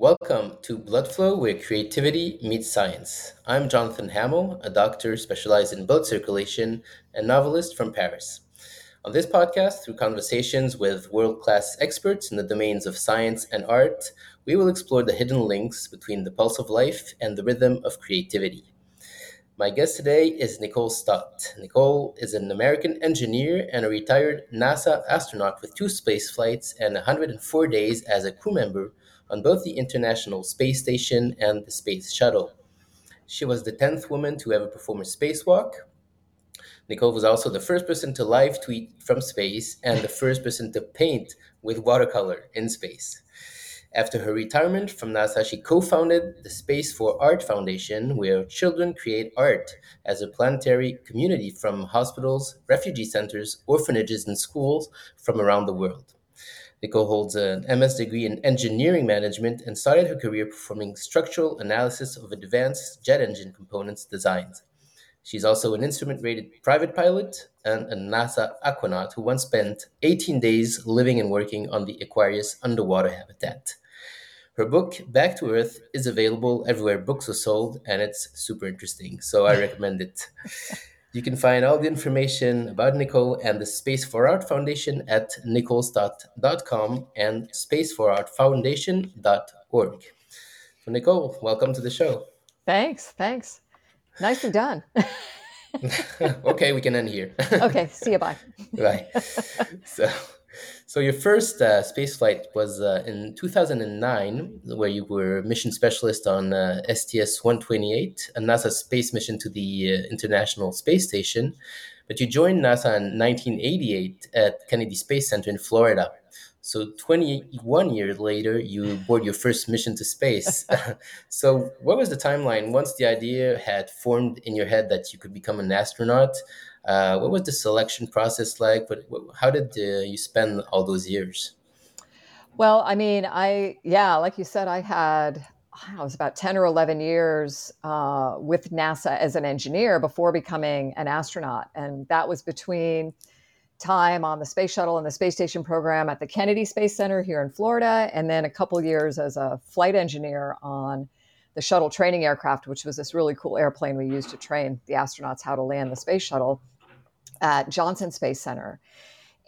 Welcome to Blood Flow, where creativity meets science. I'm Jonathan Hamill, a doctor specialized in blood circulation and novelist from Paris. On this podcast, through conversations with world class experts in the domains of science and art, we will explore the hidden links between the pulse of life and the rhythm of creativity. My guest today is Nicole Stott. Nicole is an American engineer and a retired NASA astronaut with two space flights and 104 days as a crew member on both the International Space Station and the Space Shuttle. She was the 10th woman to ever perform a spacewalk. Nicole was also the first person to live tweet from space and the first person to paint with watercolor in space. After her retirement from NASA, she co founded the Space for Art Foundation, where children create art as a planetary community from hospitals, refugee centers, orphanages, and schools from around the world. Nicole holds an MS degree in engineering management and started her career performing structural analysis of advanced jet engine components designs. She's also an instrument rated private pilot and a NASA aquanaut who once spent 18 days living and working on the Aquarius underwater habitat. Her book, Back to Earth, is available everywhere books are sold, and it's super interesting, so I recommend it. You can find all the information about Nicole and the Space for Art Foundation at nicolestott.com and spaceforartfoundation.org. So, Nicole, welcome to the show. Thanks. Thanks. Nicely done. okay, we can end here. okay, see you. Bye. Bye. So, so your first uh, space flight was uh, in 2009, where you were mission specialist on uh, STS-128, a NASA space mission to the uh, International Space Station. But you joined NASA in 1988 at Kennedy Space Center in Florida. So 21 years later, you board your first mission to space. so what was the timeline once the idea had formed in your head that you could become an astronaut? Uh, what was the selection process like? But how did uh, you spend all those years? Well, I mean, I yeah, like you said, I had I was about ten or eleven years uh, with NASA as an engineer before becoming an astronaut, and that was between time on the space shuttle and the space station program at the Kennedy Space Center here in Florida, and then a couple years as a flight engineer on the shuttle training aircraft, which was this really cool airplane we used to train the astronauts how to land the space shuttle at Johnson Space Center.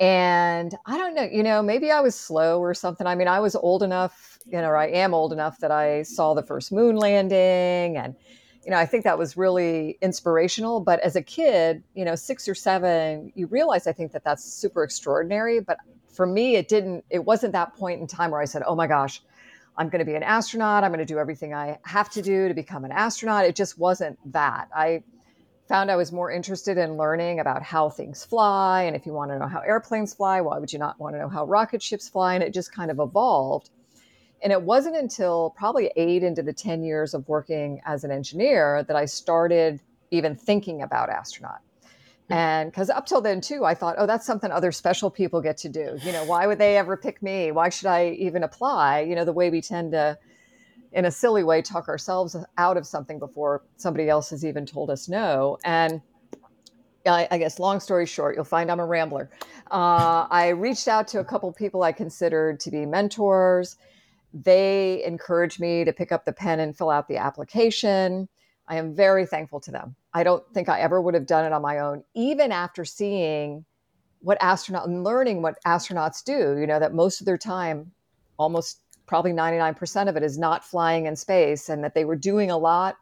And I don't know, you know, maybe I was slow or something. I mean, I was old enough, you know, I am old enough that I saw the first moon landing and you know, I think that was really inspirational. But as a kid, you know, six or seven, you realize I think that that's super extraordinary. But for me, it didn't, it wasn't that point in time where I said, oh my gosh, I'm going to be an astronaut. I'm going to do everything I have to do to become an astronaut. It just wasn't that. I, found I was more interested in learning about how things fly. And if you want to know how airplanes fly, why would you not want to know how rocket ships fly? And it just kind of evolved. And it wasn't until probably eight into the 10 years of working as an engineer that I started even thinking about astronaut. And because up till then, too, I thought, oh, that's something other special people get to do. You know, why would they ever pick me? Why should I even apply? You know, the way we tend to in a silly way talk ourselves out of something before somebody else has even told us no and I, I guess long story short you'll find i'm a rambler uh, i reached out to a couple people i considered to be mentors they encouraged me to pick up the pen and fill out the application i am very thankful to them i don't think i ever would have done it on my own even after seeing what astronaut and learning what astronauts do you know that most of their time almost probably 99% of it is not flying in space and that they were doing a lot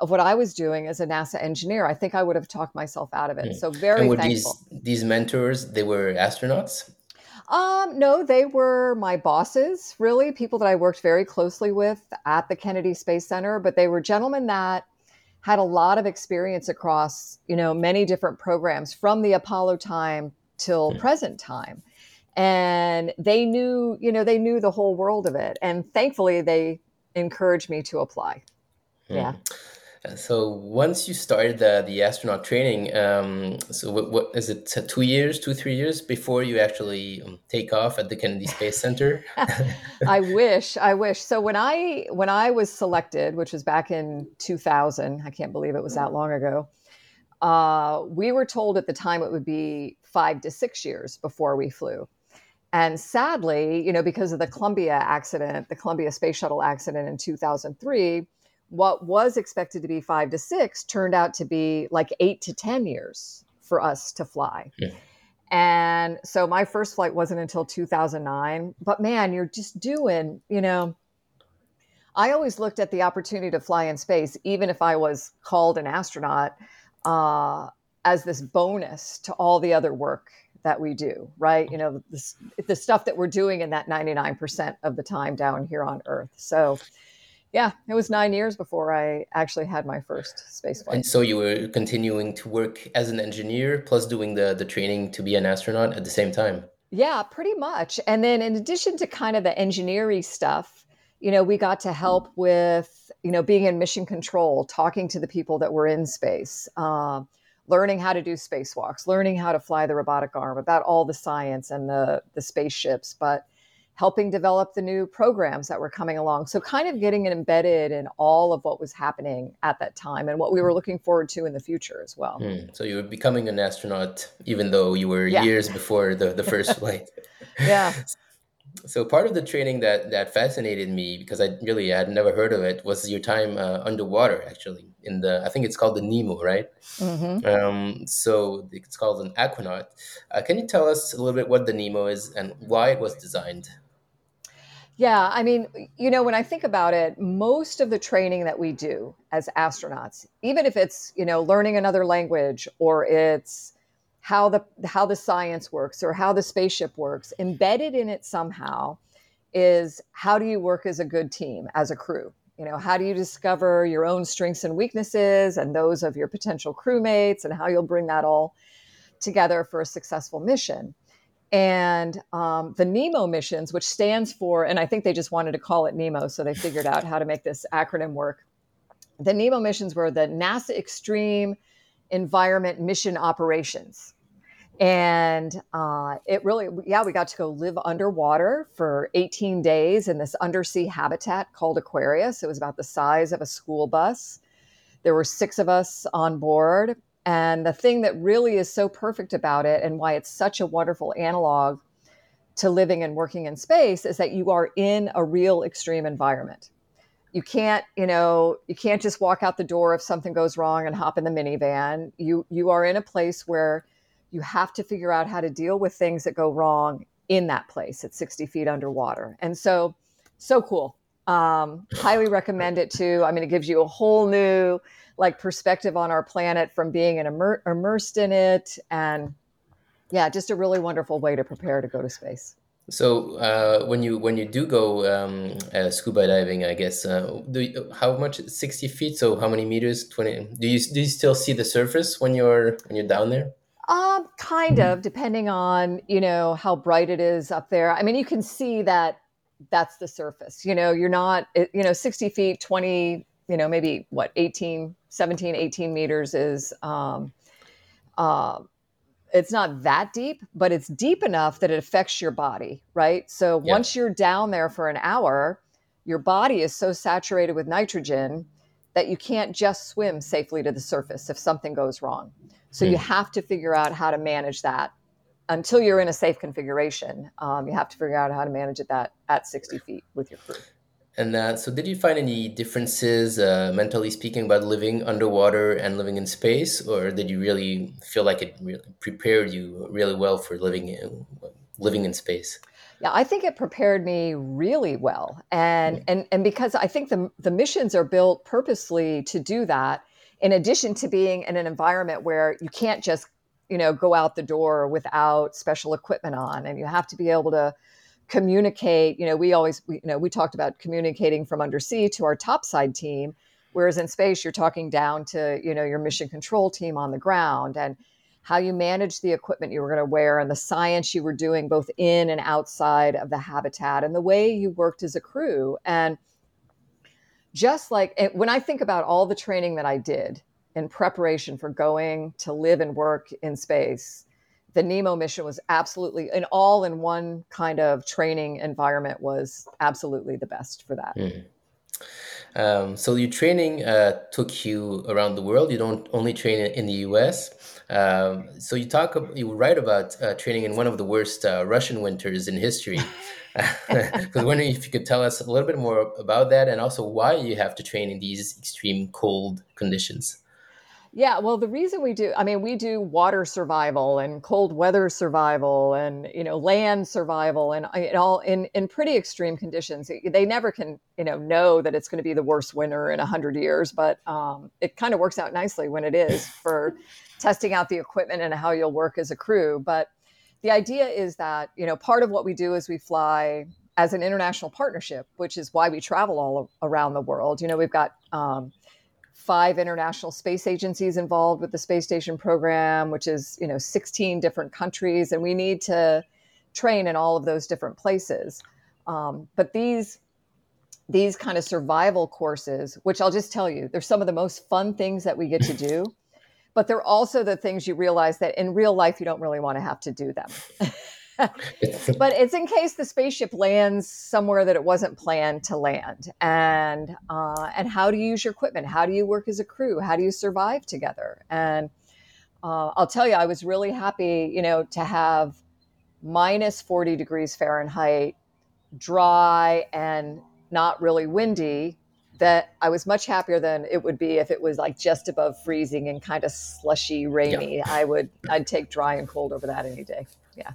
of what I was doing as a NASA engineer. I think I would have talked myself out of it. Mm. So very and were thankful. These, these mentors, they were astronauts? Um, no, they were my bosses, really, people that I worked very closely with at the Kennedy Space Center, but they were gentlemen that had a lot of experience across, you know, many different programs from the Apollo time till mm. present time and they knew you know they knew the whole world of it and thankfully they encouraged me to apply hmm. yeah so once you started the, the astronaut training um, so what, what is it two years two three years before you actually um, take off at the kennedy space center? I wish i wish. So when i when i was selected which was back in 2000 i can't believe it was that long ago uh, we were told at the time it would be five to six years before we flew. And sadly, you know, because of the Columbia accident, the Columbia Space Shuttle accident in 2003, what was expected to be five to six turned out to be like eight to 10 years for us to fly. Yeah. And so my first flight wasn't until 2009. But man, you're just doing, you know, I always looked at the opportunity to fly in space, even if I was called an astronaut, uh, as this bonus to all the other work that we do, right? You know, the, the stuff that we're doing in that 99% of the time down here on Earth. So, yeah, it was nine years before I actually had my first space flight. And so you were continuing to work as an engineer plus doing the, the training to be an astronaut at the same time? Yeah, pretty much. And then in addition to kind of the engineering stuff, you know, we got to help with, you know, being in mission control, talking to the people that were in space. Uh, learning how to do spacewalks, learning how to fly the robotic arm, about all the science and the the spaceships, but helping develop the new programs that were coming along. So kind of getting it embedded in all of what was happening at that time and what we were looking forward to in the future as well. Hmm. So you were becoming an astronaut even though you were yeah. years before the, the first flight. yeah. So part of the training that that fascinated me because I really had never heard of it was your time uh, underwater actually in the I think it's called the NEEMO right. Mm-hmm. Um, so it's called an aquanaut. Uh, can you tell us a little bit what the NEEMO is and why it was designed? Yeah, I mean, you know, when I think about it, most of the training that we do as astronauts, even if it's you know learning another language or it's how the how the science works or how the spaceship works embedded in it somehow is how do you work as a good team as a crew? You know how do you discover your own strengths and weaknesses and those of your potential crewmates and how you'll bring that all together for a successful mission and um, the NEEMO missions which stands for and i think they just wanted to call it NEEMO so they figured out how to make this acronym work the NEEMO missions were the nasa extreme environment mission operations. And uh, it really, yeah, we got to go live underwater for 18 days in this undersea habitat called Aquarius. It was about the size of a school bus. There were six of us on board. And the thing that really is so perfect about it and why it's such a wonderful analog to living and working in space is that you are in a real extreme environment. You can't you know you can't just walk out the door if something goes wrong and hop in the minivan. You you are in a place where you have to figure out how to deal with things that go wrong in that place at 60 feet underwater. And so so cool. Um, highly recommend it too. I mean it gives you a whole new like perspective on our planet from being an immer- immersed in it and yeah just a really wonderful way to prepare to go to space so uh, when you when you do go um, uh, scuba diving, I guess uh, do you, how much sixty feet? So how many meters? Twenty? Do you do you still see the surface when you're when you're down there? Um, kind of, depending on you know how bright it is up there. I mean, you can see that that's the surface. You know, you're not you know sixty feet, twenty, you know, maybe what 18, 17, 18 meters is. Um, uh, it's not that deep, but it's deep enough that it affects your body, right? So yeah. once you're down there for an hour, your body is so saturated with nitrogen that you can't just swim safely to the surface if something goes wrong. So mm. you hmm. have to figure out how to manage that until you're in a safe configuration. Um, you have to figure out how to manage it that at 60 feet with your crew. And uh, so, did you find any differences, uh, mentally speaking, about living underwater and living in space, or did you really feel like it really prepared you really well for living in, living in space? Yeah, I think it prepared me really well, and mm-hmm. and and because I think the the missions are built purposely to do that. In addition to being in an environment where you can't just you know go out the door without special equipment on, and you have to be able to communicate you know we always we, you know we talked about communicating from undersea to our topside team whereas in space you're talking down to you know your mission control team on the ground and how you manage the equipment you were going to wear and the science you were doing both in and outside of the habitat and the way you worked as a crew. And just like when i think about all the training that i did in preparation for going to live and work in space the NEEMO mission was absolutely an all in one kind of training environment was absolutely the best for that. Mm. Um, so your training uh, took you around the world. You don't only train in the U.S. Um, so you talk, you write about uh, training in one of the worst uh, Russian winters in history. Because wondering if you could tell us a little bit more about that, and also why you have to train in these extreme cold conditions. Yeah, well, the reason we do, I mean, we do water survival and cold weather survival and you know land survival and it all in in pretty extreme conditions. They never can you know know that it's going to be the worst winter in a hundred years, but um, it kind of works out nicely when it is for testing out the equipment and how you'll work as a crew. But the idea is that you know part of what we do is we fly as an international partnership, which is why we travel all around the world. You know, we've got um, five international space agencies involved with the space station program, which is you know 16 different countries, and we need to train in all of those different places. Um, but these these kind of survival courses, which I'll just tell you, they're some of the most fun things that we get to do. But they're also the things you realize that in real life you don't really want to have to do them. but it's in case the spaceship lands somewhere that it wasn't planned to land, and uh, and how do you use your equipment? How do you work as a crew? How do you survive together? And uh, I'll tell you, I was really happy, you know, to have minus forty degrees Fahrenheit, dry and not really windy. That I was much happier than it would be if it was like just above freezing and kind of slushy, rainy. Yeah. I would I'd take dry and cold over that any day. Yeah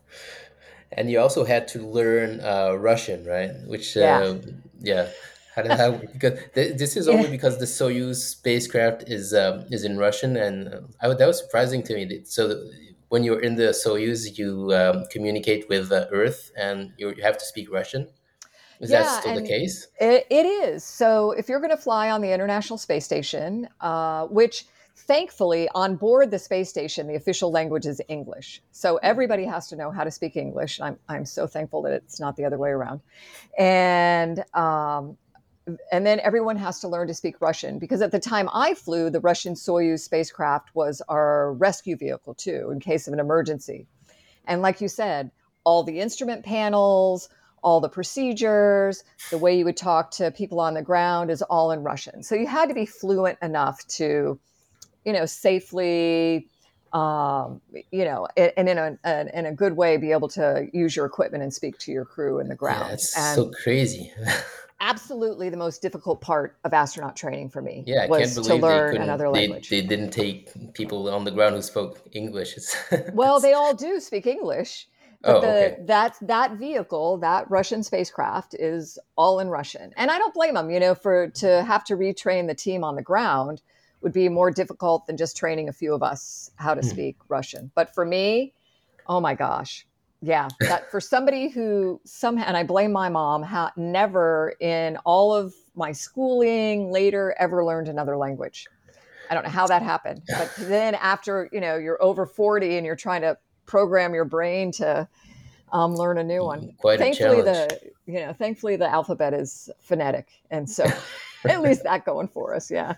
and you also had to learn uh, Russian, right? Which, uh, yeah, yeah. How did that? work? Because th- this is only yeah. because the Soyuz spacecraft is um, is in Russian, and uh, I, that was surprising to me. So when you're in the Soyuz, you um, communicate with uh, Earth, and you have to speak Russian. Is yeah, that still the case? It, it is. So if you're going to fly on the International Space Station, uh, which Thankfully, on board the space station, the official language is English. So everybody has to know how to speak English. I'm, I'm so thankful that it's not the other way around. And, um, and then everyone has to learn to speak Russian because at the time I flew, the Russian Soyuz spacecraft was our rescue vehicle too, in case of an emergency. And like you said, all the instrument panels, all the procedures, the way you would talk to people on the ground is all in Russian. So you had to be fluent enough to you know, safely, um, you know, and in a, in a good way, be able to use your equipment and speak to your crew in the ground. Yeah, it's and so crazy. absolutely the most difficult part of astronaut training for me yeah, was to learn another language. They, they, didn't take people on the ground who spoke English. well, they all do speak English. But oh, the, okay. that that vehicle, that Russian spacecraft, is all in Russian, and I don't blame them. You know, for to have to retrain the team on the ground would be more difficult than just training a few of us how to mm. speak Russian. But for me, oh my gosh, yeah, that for somebody who somehow, and I blame my mom, ha- never in all of my schooling later ever learned another language. I don't know how that happened, but then after you know you're over forty and you're trying to program your brain to um, learn a new one. Mm, quite thankfully, the you know, thankfully the alphabet is phonetic, and so at least that going for us. Yeah.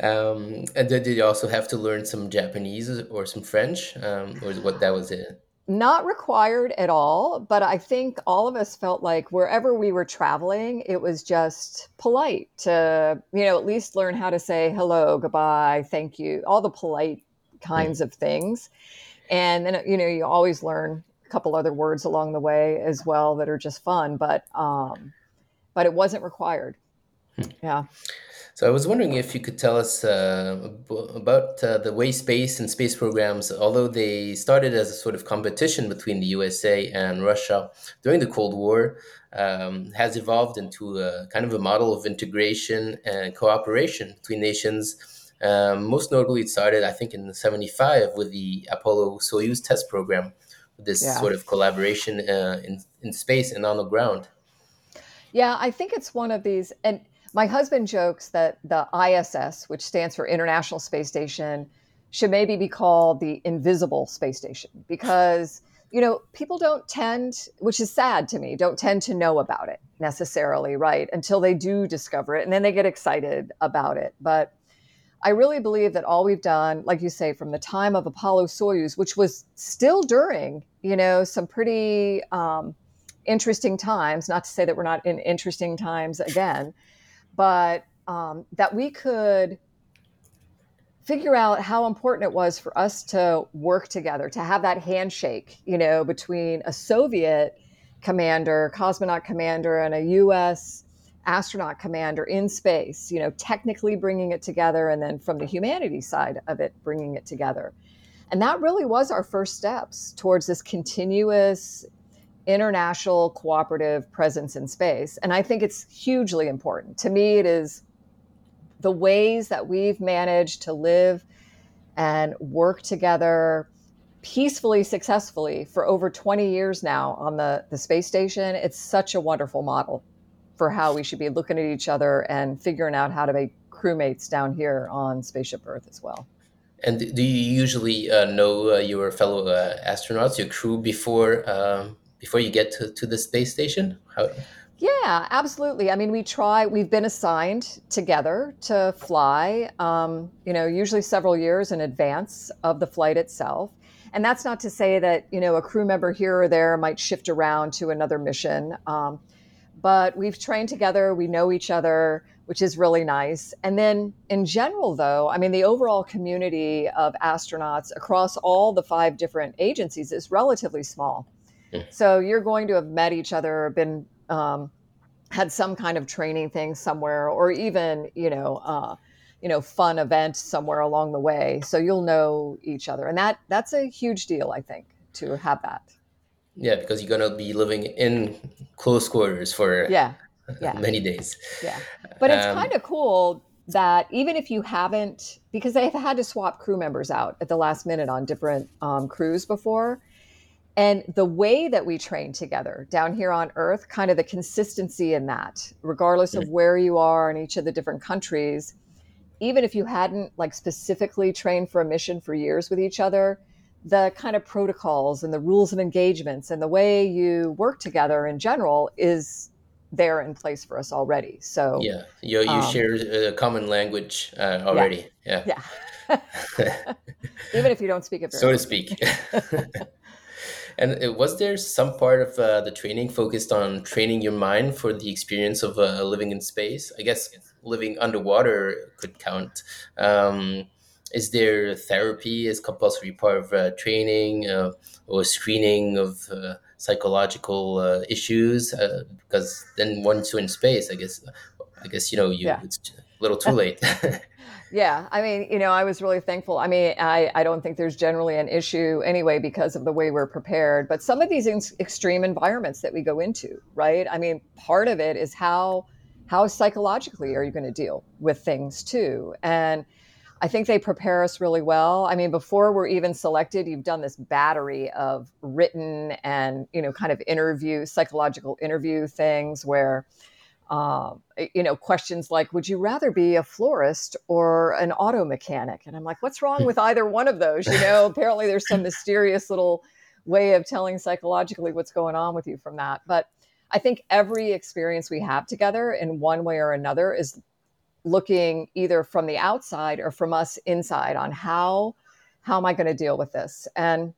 Um, and did you also have to learn some Japanese or some French, um, or what that was it? Not required at all, but I think all of us felt like wherever we were traveling, it was just polite to, you know, at least learn how to say hello, goodbye, thank you, all the polite kinds mm. of things. And then, you know, you always learn a couple other words along the way as well that are just fun, but um, but it wasn't required. Hmm. Yeah. So I was wondering if you could tell us uh, about uh, the way space and space programs, although they started as a sort of competition between the USA and Russia during the Cold War, um, has evolved into a kind of a model of integration and cooperation between nations. Um, most notably, it started, I think, in '75 with the Apollo Soyuz test program, this yeah. sort of collaboration uh, in in space and on the ground. Yeah, I think it's one of these, and my husband jokes that the ISS, which stands for International Space Station, should maybe be called the invisible space station because you know people don't tend which is sad to me don't tend to know about it necessarily right until they do discover it and then they get excited about it. But i really believe that all we've done like you say from the time of apollo soyuz which was still during you know some pretty um, interesting times not to say that we're not in interesting times again but um, that we could figure out how important it was for us to work together, to have that handshake, you know, between a Soviet commander, cosmonaut commander, and a US astronaut commander in space, you know, technically bringing it together, and then from the humanities side of it, bringing it together. And that really was our first steps towards this continuous international cooperative presence in space. And I think it's hugely important. To me, it is the ways that we've managed to live and work together peacefully, successfully for over 20 years now on the, the space station. It's such a wonderful model for how we should be looking at each other and figuring out how to make crewmates down here on Spaceship Earth as well. And do you usually uh, know uh, your fellow uh, astronauts, your crew, before um, before you get to, to the space station? How... Yeah, absolutely. I mean, we try. We've been assigned together to fly. Um, you know, usually several years in advance of the flight itself. And that's not to say that you know a crew member here or there might shift around to another mission. Um, but we've trained together. We know each other which is really nice. And then in general, though, I mean, the overall community of astronauts across all the five different agencies is relatively small. Mm. So you're going to have met each other, been um, had some kind of training thing somewhere, or even you know, uh, you know, fun event somewhere along the way. So you'll know each other, and that that's a huge deal, I think, to have that. Yeah, because you're gonna be living in close quarters for yeah yeah. many days. Yeah. But it's um, kind of cool that even if you haven't, because they've had to swap crew members out at the last minute on different um, crews before. And the way that we train together down here on Earth, kind of the consistency in that, regardless of where you are in each of the different countries, even if you hadn't like specifically trained for a mission for years with each other, the kind of protocols and the rules of engagements and the way you work together in general is there in place for us already. So yeah, you you um, share a common language uh, already. Yeah, yeah. Even if you don't speak it, so to speak. and uh, was there some part of uh, the training focused on training your mind for the experience of uh, living in space? I guess living underwater could count. Um, is there therapy as compulsory part of uh, training uh, or screening of psychological uh, issues uh, because then once you're in space i guess i guess you know you yeah. it's a little too late yeah i mean you know i was really thankful. I mean i i don't think there's generally an issue anyway because of the way we're prepared but some of these in- extreme environments that we go into right? I mean part of it is how how psychologically are you going to deal with things too? And I think they prepare us really well. I mean, before we're even selected, you've done this battery of written and, you know, kind of interview, psychological interview things where, uh, you know, questions like, would you rather be a florist or an auto mechanic? And I'm like, what's wrong with either one of those? You know, apparently there's some mysterious little way of telling psychologically what's going on with you from that. But I think every experience we have together in one way or another is looking either from the outside or from us inside on how how am I going to deal with this? And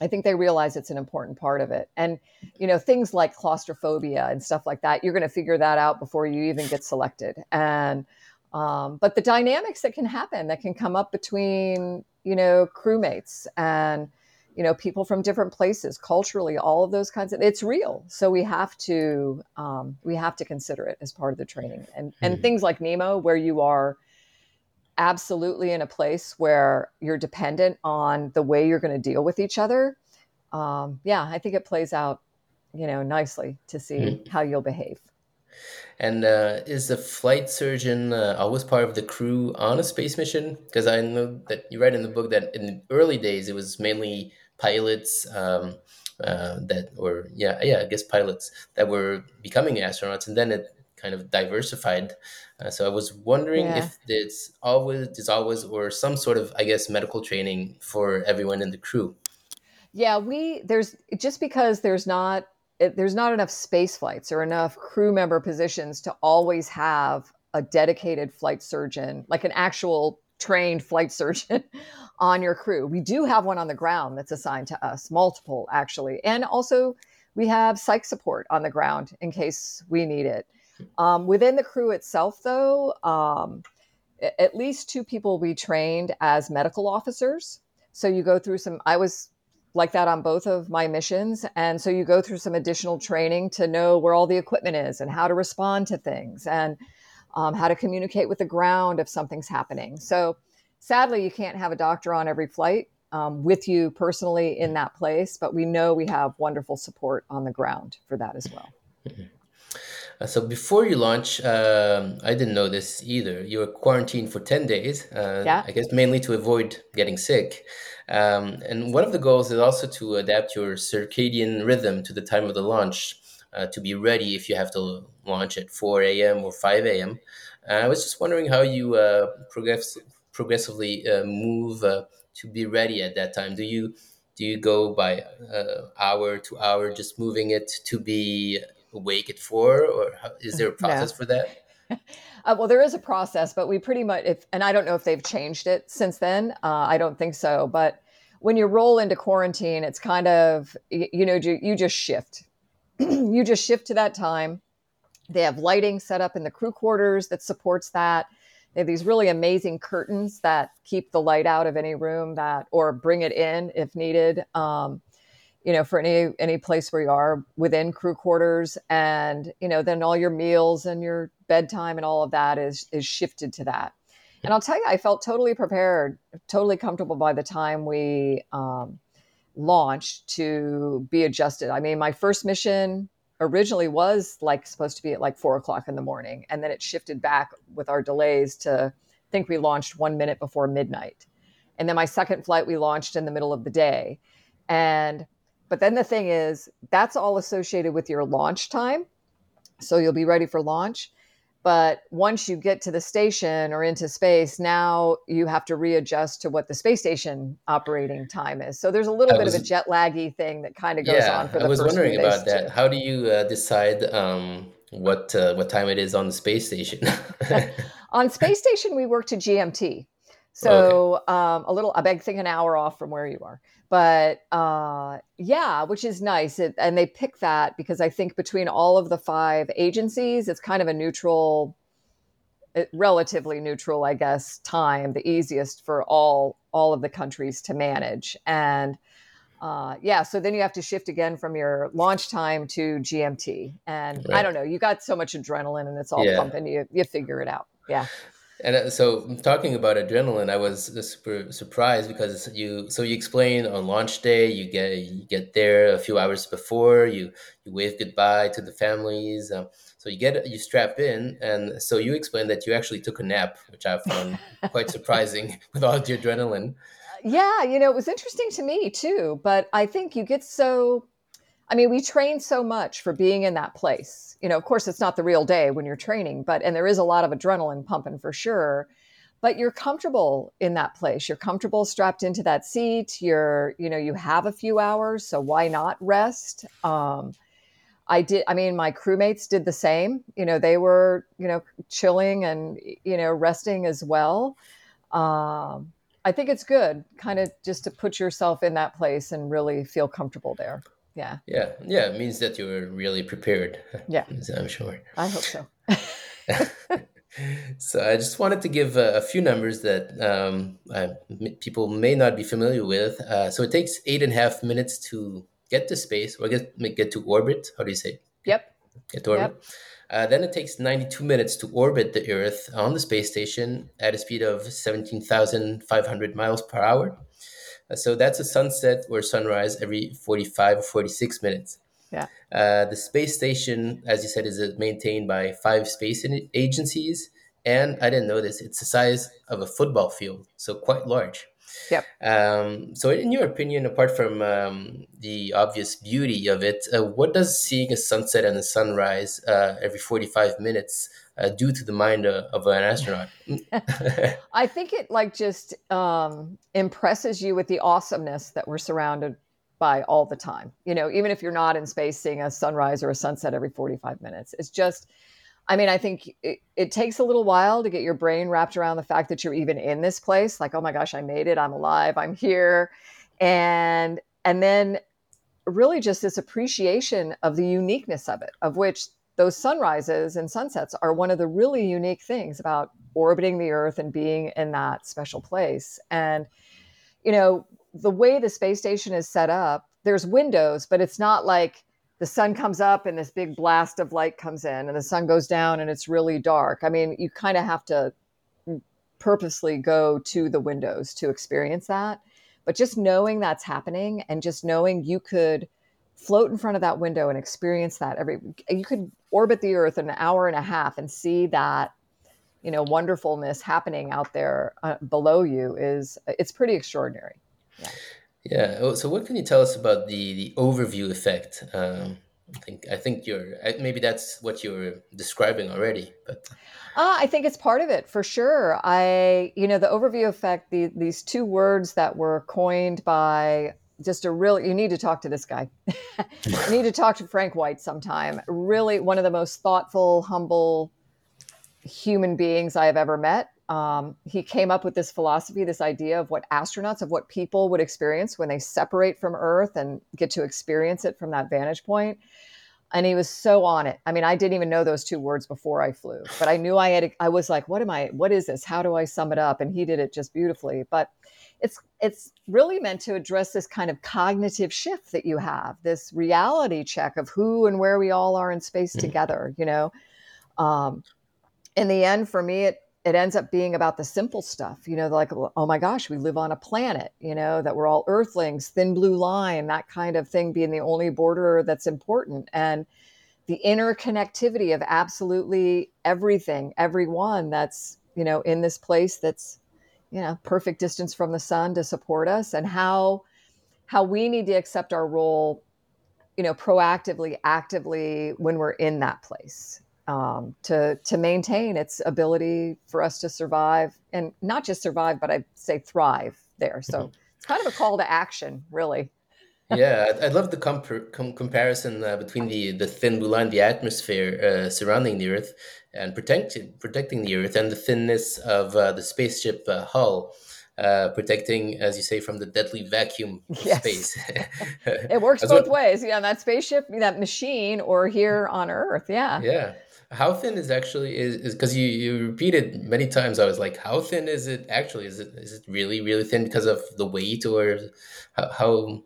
I think they realize it's an important part of it. And you know, things like claustrophobia and stuff like that, you're going to figure that out before you even get selected. And um, but the dynamics that can happen that can come up between you know crewmates and you know people from different places culturally all of those kinds of it's real so we have to um, we have to consider it as part of the training and and mm-hmm. things like NEEMO where you are absolutely in a place where you're dependent on the way you're going to deal with each other um, yeah i think it plays out you know nicely to see mm-hmm. how you'll behave and uh, is the flight surgeon uh, always part of the crew on a space mission? Because I know that you write in the book that in the early days it was mainly pilots um, uh, that or yeah yeah I guess pilots that were becoming astronauts, and then it kind of diversified. Uh, so I was wondering yeah. if it's always there's always or some sort of I guess medical training for everyone in the crew. Yeah, we there's just because there's not there's not enough space flights or enough crew member positions to always have a dedicated flight surgeon, like an actual trained flight surgeon on your crew. We do have one on the ground that's assigned to us, multiple actually. And also we have psych support on the ground in case we need it. Um, within the crew itself, though, um, at least two people be trained as medical officers. So you go through some, I was like that on both of my missions. And so you go through some additional training to know where all the equipment is and how to respond to things and um, how to communicate with the ground if something's happening. So sadly, you can't have a doctor on every flight um, with you personally in that place, but we know we have wonderful support on the ground for that as well. Uh, so before you launch, um, I didn't know this either. You were quarantined for 10 days, uh, yeah. I guess mainly to avoid getting sick. Um, and one of the goals is also to adapt your circadian rhythm to the time of the launch uh, to be ready if you have to launch at 4 a.m. or 5 a.m. Uh, I was just wondering how you uh, progress- progressively uh, move to be ready at that time. Do you do you go by hour to hour, just moving it to be awake at four, or how, is there a process for that? Uh, well, there is a process, but we pretty much, if, and I don't know if they've changed it since then. Uh, I don't think so. But when you roll into quarantine, it's kind of, you, you know, you, you just shift. you just shift to that time. They have lighting set up in the crew quarters that supports that. They have these really amazing curtains that keep the light out of any room that, or bring it in if needed. Um, you know, for any any place where you are within crew quarters, and you know, then all your meals and your bedtime and all of that is is shifted to that. And I'll tell you, I felt totally prepared, totally comfortable by the time we um, launched to be adjusted. I mean, my first mission originally was like supposed to be at like four o'clock in the morning, and then it shifted back with our delays to I think we launched one minute before midnight. And then my second flight we launched in the middle of the day. And but then the thing is, that's all associated with your launch time. So you'll be ready for launch. But once you get to the station or into space, now you have to readjust to what the space station operating time is. So there's a little I bit was, of a jet laggy thing that kind of goes yeah, on for the I was wondering about that. Too. How do you uh, decide um, what uh, what time it is on the space station? on space station, we work to GMT. So okay. um, a little, I beg, think an hour off from where you are but uh, yeah, which is nice. It, and they pick that because I think between all of the five agencies, it's kind of a neutral, eh, relatively neutral, I guess, time, the easiest for all all of the countries to manage. And uh, yeah, so then you have to shift again from your launch time to GMT. And right. I don't know, you got so much adrenaline and it's all yeah. pumping, you you figure it out. Yeah. And uh, so, talking about adrenaline, I was super surprised because you. So you explain on launch day, you get you get there a few hours before. You you wave goodbye to the families. Um, so you get you strap in, and so you explain that you actually took a nap, which I found quite surprising with all the adrenaline. Yeah, you know, it was interesting to me too. But I think you get so I mean, we train so much for being in that place. You know, of course, it's not the real day when you're training, but, and there is a lot of adrenaline pumping for sure. But you're comfortable in that place. You're comfortable strapped into that seat. You're, you know, you have a few hours. So why not rest? Um, I did, I mean, my crewmates did the same. You know, they were, you know, chilling and, you know, resting as well. Um, I think it's good kind of just to put yourself in that place and really feel comfortable there yeah. Yeah. Yeah it means that you're really prepared yeah. i'm sure. I hope so. So i just wanted to give a, a few numbers that um, I, people may not be familiar with. Uh, so it takes eight and a half minutes to get to space or get get to orbit. How do you say? Yep. Get to orbit. Yep. Uh, then it takes 92 minutes to orbit the Earth on the space station at a speed of 17,500 miles per hour. Uh, so that's a sunset or sunrise every 45 or 46 minutes. Yeah. Uh, the space station, as you said, is uh, maintained by five space agencies. And I didn't know this, it's the size of a football field, so quite large. Yep. Um, so, in your opinion, apart from um, the obvious beauty of it, uh, what does seeing a sunset and a sunrise uh, every 45 minutes uh, do to the mind uh, of an astronaut? I think it like just um, impresses you with the awesomeness that we're surrounded by all the time. You know, even if you're not in space, seeing a sunrise or a sunset every 45 minutes, it's just. I mean, I think it, it, takes a little while to get your brain wrapped around the fact that you're even in this place. Like, oh my gosh, I made it. I'm alive. I'm here. And and then really just this appreciation of the uniqueness of it, of which those sunrises and sunsets are one of the really unique things about orbiting the Earth and being in that special place. And, you know, the way the space station is set up, there's windows, but it's not like the sun comes up and this big blast of light comes in and the sun goes down and it's really dark. I mean, you kind of have to purposely go to the windows to experience that. But just knowing that's happening and just knowing you could float in front of that window and experience that every you could orbit the earth in an hour and a half and see that you know wonderfulness happening out there uh, below you is it's pretty extraordinary. Yeah. Yeah. Oh, so what can you tell us about the the overview effect? Um, i think i think you're maybe that's what you're describing already but. Uh, I think it's part of it for sure. I, you know, the overview effect, the, these two words that were coined by just a real you need to talk to this guy. You need to talk to frank white sometime. Really one of the most thoughtful humble human beings i have ever met. Um, he came up with this philosophy this idea of what astronauts of what people would experience when they separate from earth and get to experience it from that vantage point. point and he was so on it. I mean i didn't even know those two words before i flew but i knew i had i was like what am i what is this? How do i sum it up? And he did it just beautifully. But it's it's really meant to address this kind of cognitive shift that you have this reality check of who and where we all are in space mm-hmm. together you know um, in the end for me it it ends up being about the simple stuff you know like oh my gosh we live on a planet you know that we're all earthlings thin blue line that kind of thing being the only border that's important and the interconnectivity of absolutely everything everyone that's you know in this place that's you know perfect distance from the sun to support us and how how we need to accept our role you know proactively actively when we're in that place um, to to maintain its ability for us to survive and not just survive but i'd say thrive there so mm-hmm. it's kind of a call to action really yeah, I, I love the comp- com- comparison uh, between the, the thin blue line, the atmosphere uh, surrounding the Earth and protecting protecting the Earth, and the thinness of uh, the spaceship uh, hull. Uh, protecting, as you say, from the deadly vacuum of yes. space. it works both ways. Yeah, that spaceship, that machine, or here on Earth. Yeah. Yeah. How thin is actually is because you you repeated many times. I was like, how thin is it actually? Is it is it really really thin because of the weight, or how, how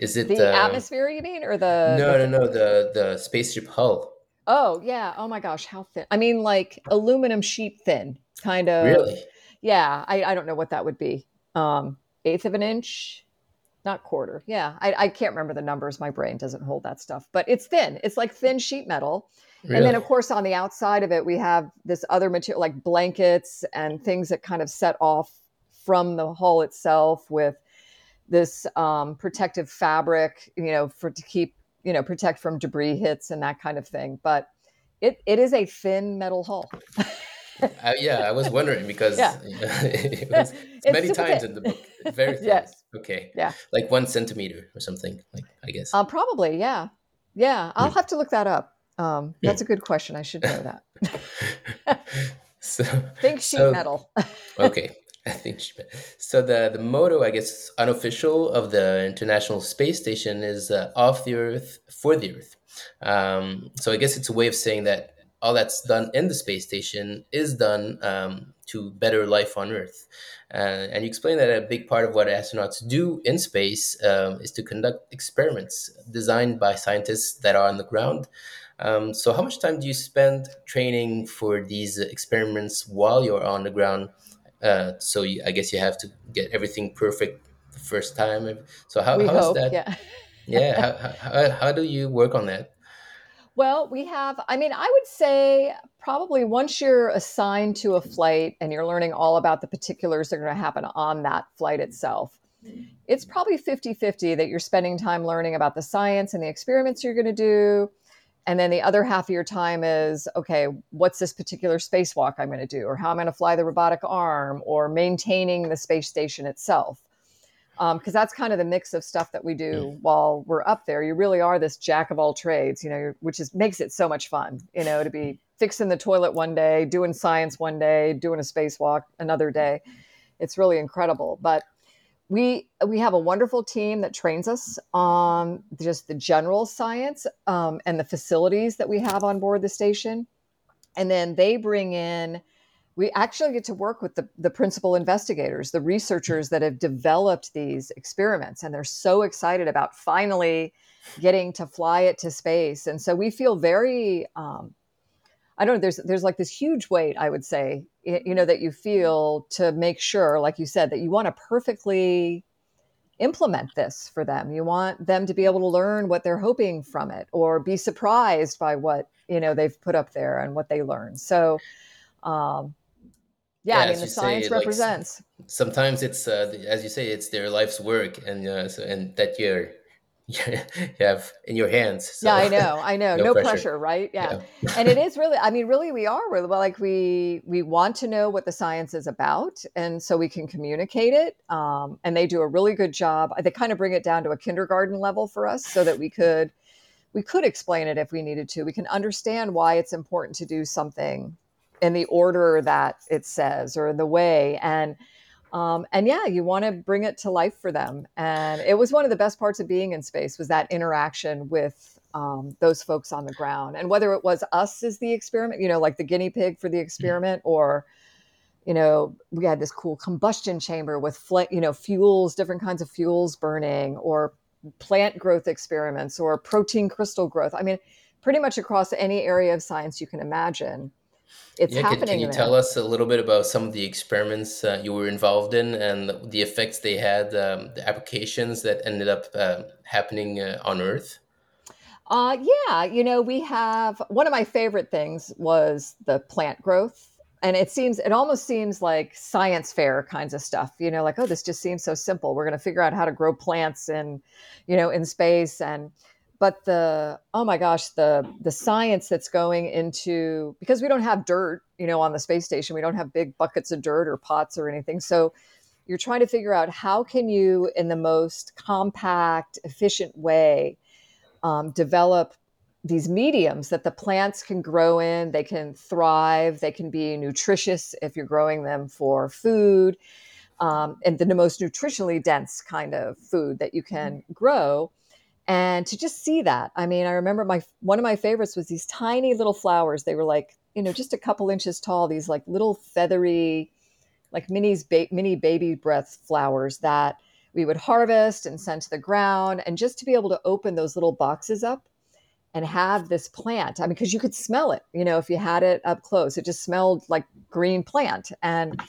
is it the uh, atmosphere? You mean, or the no, the, no, no, the the spaceship hull? Oh yeah. Oh my gosh, how thin? I mean, like aluminum sheet thin, kind of. Really? Yeah. I I don't know what that would be. Um, eighth of an inch, not quarter. Yeah. I I can't remember the numbers. My brain doesn't hold that stuff, but it's thin. It's like thin sheet metal. Really? And then, of course, on the outside of it, we have this other material like blankets and things that kind of set off from the hull itself with this um, protective fabric, you know, for to keep, you know, protect from debris hits and that kind of thing. But it, it is a thin metal hull. uh, yeah, I was wondering because yeah. it was many times thin. in the book. Very thin. Yes. Okay. Yeah. Like one centimeter or something. Like I guess. Uh, probably. Yeah. Yeah. I'll hmm. have to look that up. Um, that's a good question. I should know that. so think sheet so, metal. okay. I think so. The the motto, I guess, unofficial of the International Space Station is uh, "Off the Earth for the Earth." Um, so I guess it's a way of saying that all that's done in the space station is done um, to better life on Earth. Uh, and you explain that a big part of what astronauts do in space um, is to conduct experiments designed by scientists that are on the ground. Um, so, how much time do you spend training for these experiments while you're on the ground? Uh, so you, I guess you have to get everything perfect the first time. So how, how hope, is that? Yeah. yeah. How, how, how do you work on that? Well, we have, I mean, I would say probably once you're assigned to a flight and you're learning all about the particulars that are going to happen on that flight itself, it's probably 50 50 that you're spending time learning about the science and the experiments you're going to do and then the other half of your time is okay what's this particular spacewalk i'm going to do? Or how i'm going to fly the robotic arm? Or maintaining the space station itself? Because um, that's kind of the mix of stuff that we do while we're up there. You really are this jack of all trades you know which is makes it so much fun you know to be fixing the toilet one day doing science one day doing a spacewalk another day. It's really incredible. But we we have a wonderful team that trains us on just the general science um, and the facilities that we have on board the station, and then they bring in. We actually get to work with the, the principal investigators, the researchers that have developed these experiments, and they're so excited about finally getting to fly it to space. And so we feel very um, I don't know. There's there's like this huge weight, I would say, you know, that you feel to make sure, like you said, that you want to perfectly implement this for them. You want them to be able to learn what they're hoping from it, or be surprised by what you know they've put up there and what they learn. So, um, yeah, yeah I mean, the science say, represents. Like, sometimes it's, uh, as you say, it's their life's work, and uh, so, and that you're you have in your hands. So. Yeah, I know, I know. no, no pressure. pressure. right? Yeah. yeah. and it is really, I mean, really, we are. We're like we we want to know what the science is about, and so we can communicate it. Um, and they do a really good job. They kind of bring it down to a kindergarten level for us, so that we could we could explain it if we needed to. We can understand why it's important to do something in the order that it says or in the way and um, and yeah you want to bring it to life for them and it was one of the best parts of being in space was that interaction with um, those folks on the ground and whether it was us as the experiment you know like the guinea pig for the mm-hmm. experiment or you know we had this cool combustion chamber with fl- you know fuels different kinds of fuels burning or plant growth experiments or protein crystal growth i mean pretty much across any area of science you can imagine it's yeah, happening. Can, can you tell us a little bit about some of the experiments uh, you were involved in and the effects they had, um, the applications that ended up uh, happening uh, on Earth? Uh, yeah, you know, we have one of my favorite things was the plant growth. And it seems, it almost seems like science fair kinds of stuff, you know, like, oh, this just seems so simple. We're going to figure out how to grow plants in, you know, in space. And, but the oh my gosh the the science that's going into because we don't have dirt you know on the space station we don't have big buckets of dirt or pots or anything. So you're trying to figure out how can you in the most compact efficient way um, develop these mediums that the plants can grow in they can thrive they can be nutritious if you're growing them for food um, and the most nutritionally dense kind of food that you can grow and to just see that i mean i remember my one of my favorites was these tiny little flowers. They were like you know just a couple inches tall these like little feathery like mini's ba- mini baby breath flowers that we would harvest and send to the ground. And just to be able to open those little boxes up and have this plant i mean because you could smell it you know if you had it up close it just smelled like green plant. And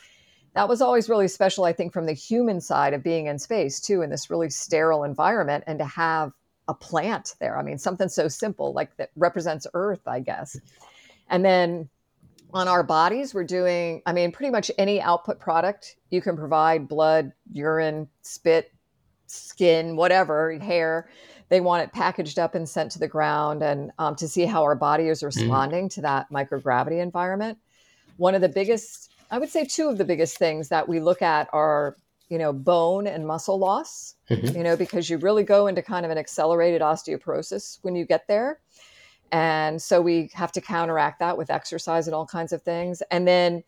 that was always really special i think from the human side of being in space too in this really sterile environment and to have a plant there. I mean, something so simple like that represents Earth, I guess. And then on our bodies, we're doing, I mean, pretty much any output product you can provide blood, urine, spit, skin, whatever, hair. They want it packaged up and sent to the ground and um, to see how our body is mm-hmm. responding mm. to that microgravity environment. One of the biggest, I would say, two of the biggest things that we look at are you know, bone and muscle loss, mm-hmm. you know, because you really go into kind of an accelerated osteoporosis when you get there. And so we have to counteract that with exercise and all kinds of things. And then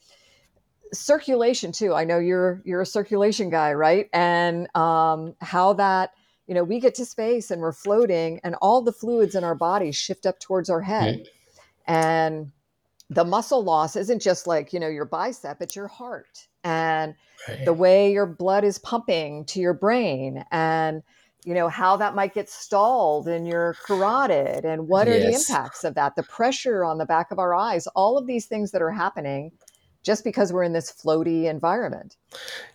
circulation too. I know you're you're a circulation guy, right? And um, how that you know we get to space and we're floating, and all the fluids in our body shift up towards our head, mm-hmm. and the muscle loss isn't just like you know your bicep; it's your heart and right. the way your blood is pumping to your brain and you know how that might get stalled in your carotid and what are yes. the impacts of that the pressure on the back of our eyes all of these things that are happening just because we're in this floaty environment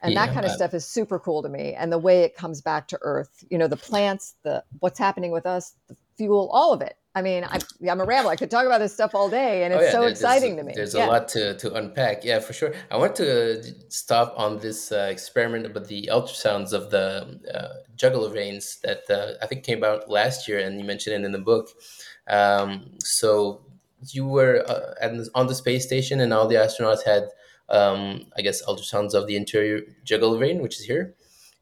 and yeah, that kind of stuff is super cool to me and the way it comes back to earth you know the plants the what's happening with us the fuel all of it I mean, I, am a rambler. I could talk about this stuff all day, and it's oh, yeah, so there, exciting to me. There's yeah. a lot to, to unpack. Yeah, for sure. I want to stop on this uh, experiment about the ultrasounds of the uh, jugular veins that uh, I think came out last year, and you mentioned it in the book. Um, so you were uh, at, on the space station, and all the astronauts had, um, I guess, ultrasounds of the interior jugular vein, which is here.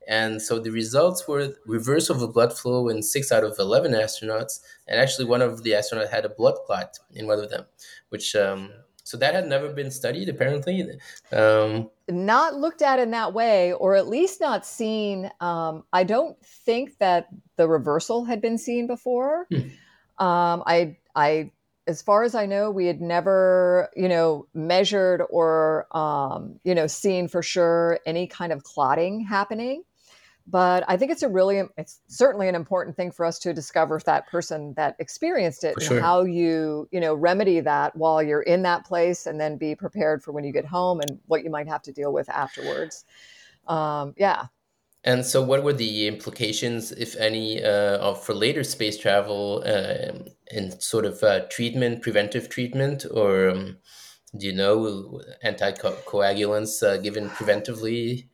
And so the results were reversal of the blood flow in six out of 11 astronauts. And actually, one of the astronauts had a blood clot in one of them, which um, So that had never been studied, apparently. Um, not looked at in that way, or at least not seen. Um, I don't think that the reversal had been seen before. Hmm. Um, I, I, as far as I know, we had never, you know, measured or, um, you know, seen for sure any kind of clotting happening but I think it's a really, it's certainly an important thing for us to discover that person that experienced it for and how you, you know, remedy that while you're in that place and then be prepared for when you get home and what you might have to deal with afterwards. Um, yeah. And so, what were the implications, if any, uh, of for later space travel uh, in sort of uh, treatment, preventive treatment, or um, do you know anticoagulants uh, given preventively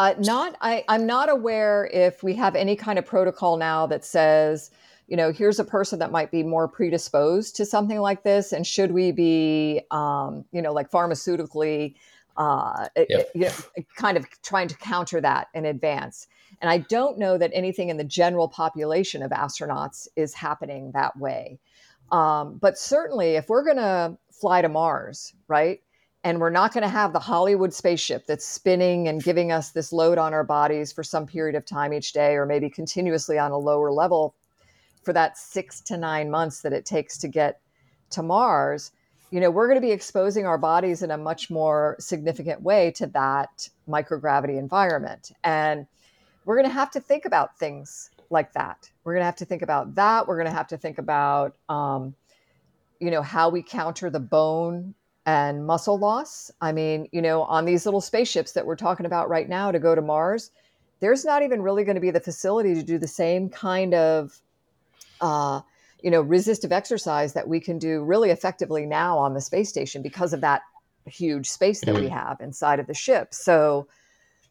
uh, not, I, I'm not aware if we have any kind of protocol now that says, you know, here's a person that might be more predisposed to something like this, and should we be, um, you know, like pharmaceutically, uh, yep. you know, kind of trying to counter that in advance. And I don't know that anything in the general population of astronauts is happening that way. Um, but certainly, if we're going to fly to Mars, right? And we're not going to have the Hollywood spaceship that's spinning and giving us this load on our bodies for some period of time each day, or maybe continuously on a lower level for that six to nine months that it takes to get to Mars. You know, we're going to be exposing our bodies in a much more significant way to that microgravity environment. And we're going to have to think about things like that. We're going to have to think about that. We're going to have to think about, um, you know, how we counter the bone and muscle loss. I mean, you know, on these little spaceships that we're talking about right now to go to Mars, there's not even really going to be the facility to do the same kind of, uh, you know, resistive exercise that we can do really effectively now on the space station because of that huge space that we mm-hmm. have inside of the ship. So,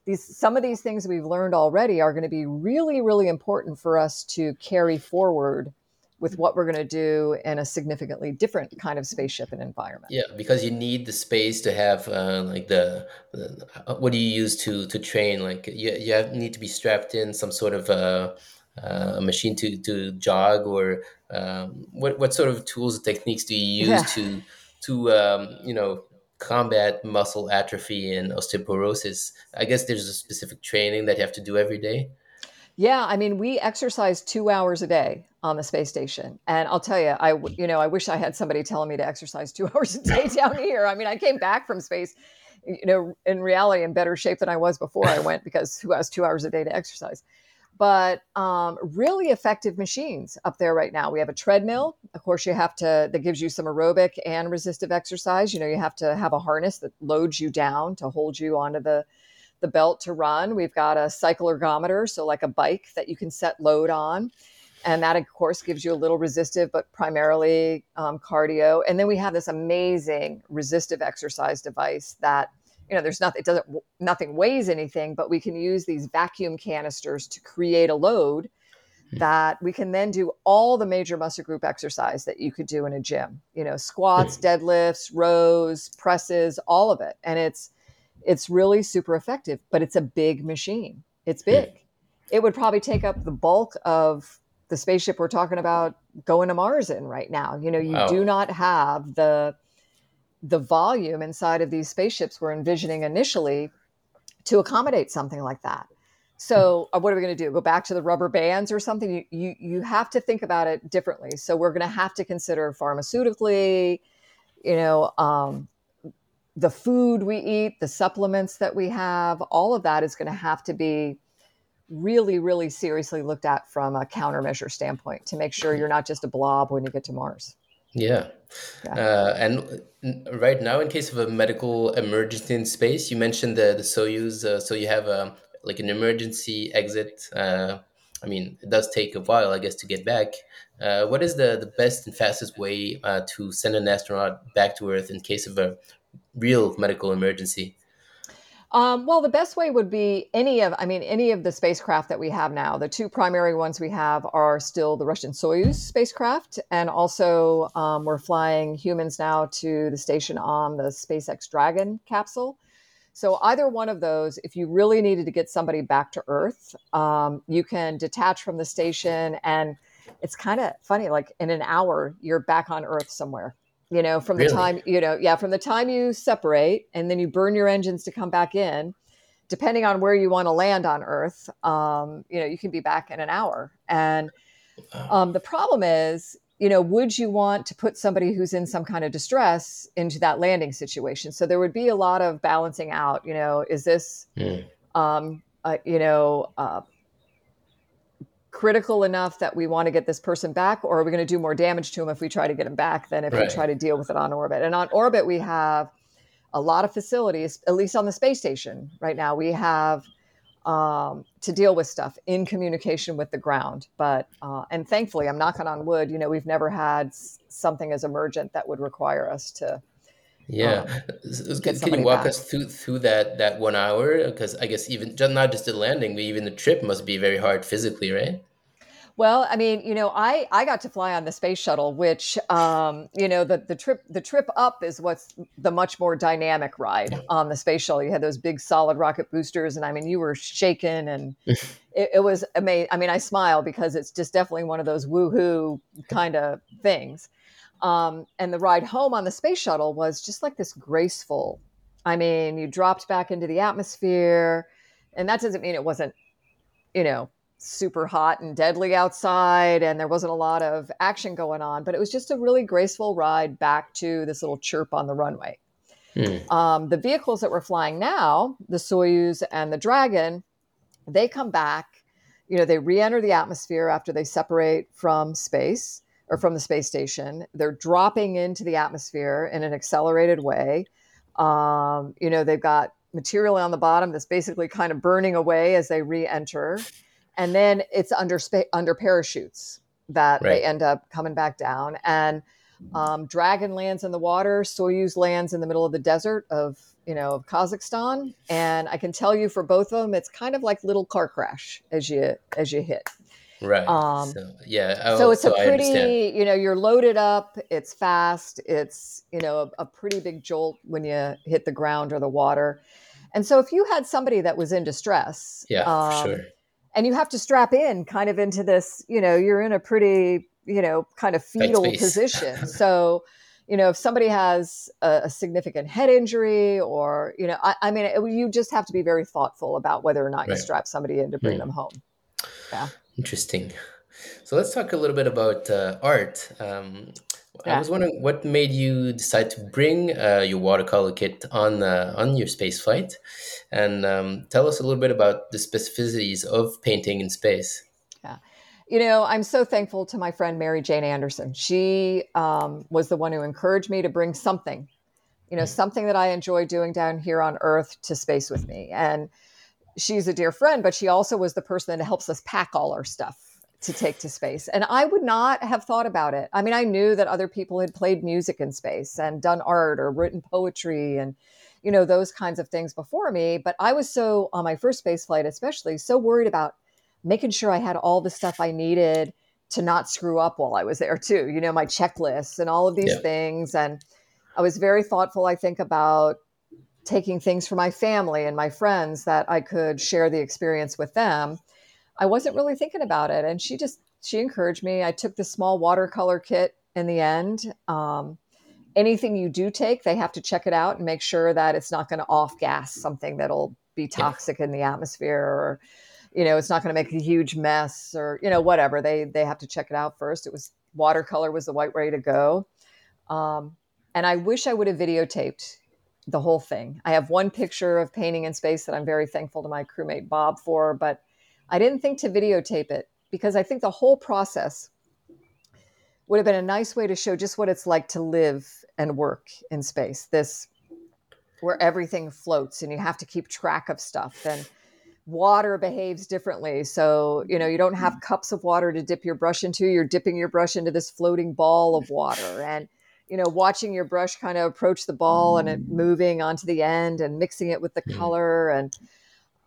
these some of these things we've learned already are going to be really, really important for us to carry forward with what we're going to do in a significantly different kind of spaceship and environment. Yeah, because you need the space to have uh, like the, the, uh, what do you use to to train? Like you you have, need to be strapped in some sort of uh, uh, machine to to jog or um, what what sort of tools and techniques do you use yeah. to to um, you know combat muscle atrophy and osteoporosis? I guess there's a specific training that you have to do every day. Yeah, I mean, we exercise two hours a day on the space station, and I'll tell you, I you know, I wish I had somebody telling me to exercise two hours a day down here. I mean, I came back from space, you know, in reality, in better shape than I was before I went because who has two hours a day to exercise? But um, really effective machines up there right now. We have a treadmill. Of course, you have to that gives you some aerobic and resistive exercise. You know, you have to have a harness that loads you down to hold you onto the the belt to run. We've got a cycle ergometer, so like a bike that you can set load on. And that, of course, gives you a little resistive, but primarily um, cardio. And then we have this amazing resistive exercise device that, you know, there's nothing, it doesn't, nothing weighs anything, but we can use these vacuum canisters to create a load hmm. that we can then do all the major muscle group exercise that you could do in a gym, you know, squats, hmm. deadlifts, rows, presses, all of it. And it's, it's really super effective, but it's a big machine. It's big. It would probably take up the bulk of the spaceship we're talking about going to Mars in right now. You know, you wow. do not have the the volume inside of these spaceships we're envisioning initially to accommodate something like that. So, uh, what are we going to do? Go back to the rubber bands or something? You, you, you have to think about it differently. So, we're going to have to consider pharmaceutically, you know, um, the food we eat, the supplements that we have, all of that is going to have to be really, really seriously looked at from a countermeasure standpoint to make sure you're not just a blob when you get to Mars. Yeah. yeah. Uh, and right now, in case of a medical emergency in space, you mentioned the, the Soyuz. Uh, so you have a, like an emergency exit. Uh, I mean, it does take a while, I guess, to get back. Uh, what is the, the best and fastest way uh, to send an astronaut back to Earth in case of a real medical emergency? Um, well, the best way would be any of, I mean, any of the spacecraft that we have now. The two primary ones we have are still the Russian Soyuz spacecraft, and also um, we're flying humans now to the station on the SpaceX Dragon capsule. So, either one of those, if you really needed to get somebody back to Earth, um, you can detach from the station, and it's kind of funny. Like in an hour, you're back on Earth somewhere You know, from the time, you know, yeah, from the time you separate and then you burn your engines to come back in, depending on where you want to land on Earth, um, you know, you can be back in an hour. And um, the problem is, you know, would you want to put somebody who's in some kind of distress into that landing situation? So there would be a lot of balancing out. You know, is this, Mm. um, uh, you know, uh, critical enough that we want to get this person back, or are we going to do more damage to him if we try to get him back than if we try to deal with it on orbit? And on orbit, we have a lot of facilities, at least on the space station right now. We have um, to deal with stuff in communication with the ground. But uh, and thankfully, I'm knocking on wood. You know, we've never had something as emergent that would require us to. Yeah. Um, s- Can you walk back. us through through that that one hour? Because I guess even just not just the landing, but even the trip must be very hard physically, right? Well, I mean, you know, I I got to fly on the space shuttle, which um, you know, the the trip the trip up is what's the much more dynamic ride on the space shuttle. You had those big solid rocket boosters, and I mean, you were shaken, and it, it was amazing. I mean, I smile because it's just definitely one of those woohoo kind of things. Um, and the ride home on the space shuttle was just like this graceful. I mean, you dropped back into the atmosphere, and that doesn't mean it wasn't, you know, super hot and deadly outside, and there wasn't a lot of action going on, but it was just a really graceful ride back to this little chirp on the runway. Hmm. Um, the vehicles that we're flying now, the Soyuz and the Dragon, they come back, you know, they re enter the atmosphere after they separate from space or from the space station. They're dropping into the atmosphere in an accelerated way. Um, you know, they've got material on the bottom that's basically kind of burning away as they re enter. And then it's under, spa- under parachutes that Right. they end up coming back down. And um, Dragon lands in the water. Soyuz lands in the middle of the desert of you know of Kazakhstan. And I can tell you for both of them, it's kind of like little car crash as you as you hit. Right. Um, so yeah. Oh, so it's a I understand. pretty you know you're loaded up. It's fast. It's you know a, a pretty big jolt when you hit the ground or the water. And so if you had somebody that was in distress, Yeah, um, sure. and you have to strap in kind of into this you know you're in a pretty you know kind of fetal position so you know if somebody has a, a significant head injury or you know i, I mean it, you just have to be very thoughtful about whether or not you strap somebody in to bring Hmm. them home Interesting. So let's talk a little bit about uh, art. Um, I was wondering what made you decide to bring uh, your watercolor kit on uh, on your space flight, and um, tell us a little bit about the specificities of painting in space. Yeah, you know i'm so thankful to my friend mary jane anderson she um, was the one who encouraged me to bring something you know something that i enjoy doing down here on earth to space with me and she's a dear friend but she also was the person that helps us pack all our stuff to take to space. And i would not have thought about it. I mean i knew that other people had played music in space and done art or written poetry and you know those kinds of things before me but i was so on my first space flight especially so worried about making sure i had all the stuff i needed to not screw up while i was there too you know my checklists and all of these Yeah. things. And i was very thoughtful i think about taking things for my family and my friends that I could share the experience with them. I wasn't really thinking about it. And she just, she encouraged me. I took the small watercolor kit in the end. Um, anything you do take, they have to check it out and make sure that it's not going to off gas something that'll be toxic in the atmosphere or, you know, it's not going to make a huge mess or, you know, whatever. They, they have to check it out first. It was watercolor was the white way to go. Um, and I wish I would have videotaped the whole thing. I have one picture of painting in space that I'm very thankful to my crewmate Bob for, but I didn't think to videotape it because I think the whole process would have been a nice way to show just what it's like to live and work in space. This where everything floats and you have to keep track of stuff and water behaves differently. So, you know, you don't have mm. cups of water to dip your brush into, you're dipping your brush into this floating ball of water and you know, watching your brush kind of approach the ball and it moving onto the end and mixing it with the color. And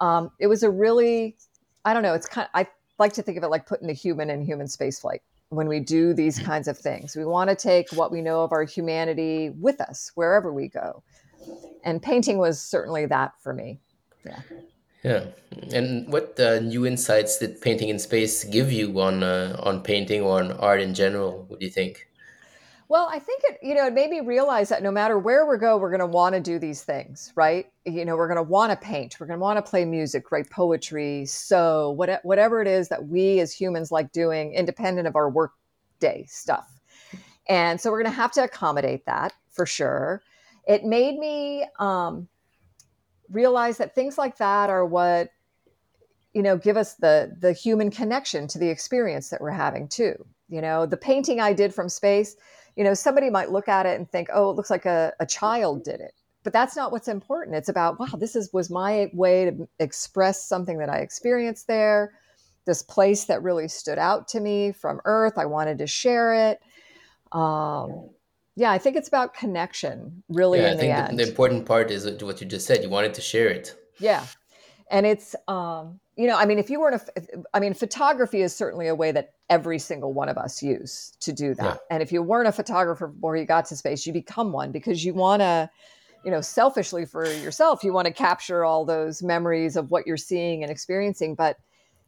um, it was a really, I don't know, it's kind of, I like to think of it like putting the human in human spaceflight when we do these kinds of things. We want to take what we know of our humanity with us wherever we go. And painting was certainly that for me. Yeah. Yeah. And what uh, new insights did painting in space give you on uh, on painting or on art in general? What do you think? Well, I think it, you know, it made me realize that no matter where we go, we're going to want to do these things, right? You know, we're going to want to paint, we're going to want to play music, write poetry, sew, what, whatever it is that we as humans like doing, independent of our work day stuff. And so we're going to have to accommodate that for sure. It made me um, realize that things like that are what you know give us the the human connection to the experience that we're having too you know the painting i did from space you know somebody might look at it and think oh it looks like a, a child did it. But that's not what's important. It's about wow this is was my way to express something that i experienced there this place that really stood out to me from earth. I wanted to share it. Um, yeah. i think it's about connection really Yeah, I in the think the, the important part is what you just said. You wanted to share it. yeah. And it's um, you know i mean if you weren't a i mean photography is certainly a way that every single one of us use to do that Yeah. and if you weren't a photographer before you got to space you become one because you want to you know selfishly for yourself you want to capture all those memories of what you're seeing and experiencing but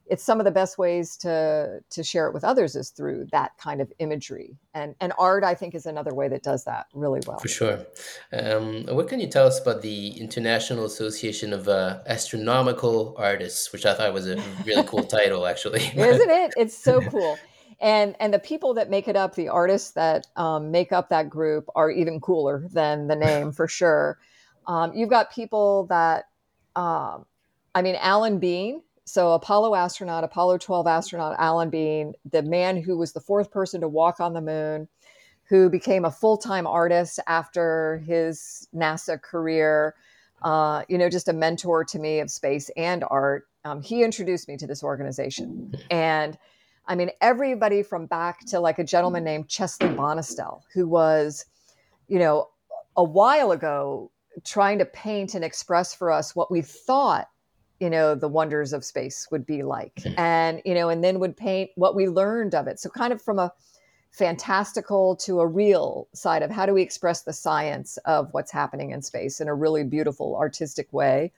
it's some of the best ways to to share it with others is through that kind of imagery. And and art i think is another way that does that really well. For sure. Um, what can you tell us about the International Association of uh, Astronomical Artists, which I thought was a really cool title, actually. isn't it? It's so cool. And and the people that make it up the artists that um, make up that group are even cooler than the name for sure. Um, you've got people that um, i mean alan bean so apollo astronaut apollo 12 astronaut alan bean the man who was the fourth person to walk on the moon who became a full-time artist after his nasa career uh, you know just a mentor to me of space and art. Um, he introduced me to this organization. And I mean, everybody from back to like a gentleman named Chesley Bonestell, who was, you know, a while ago trying to paint and express for us what we thought, you know, the wonders of space would be like. Mhm. And, you know, and then would paint what we learned of it. So, kind of from a fantastical to a real side of how do we express the science of what's happening in space in a really beautiful, artistic way.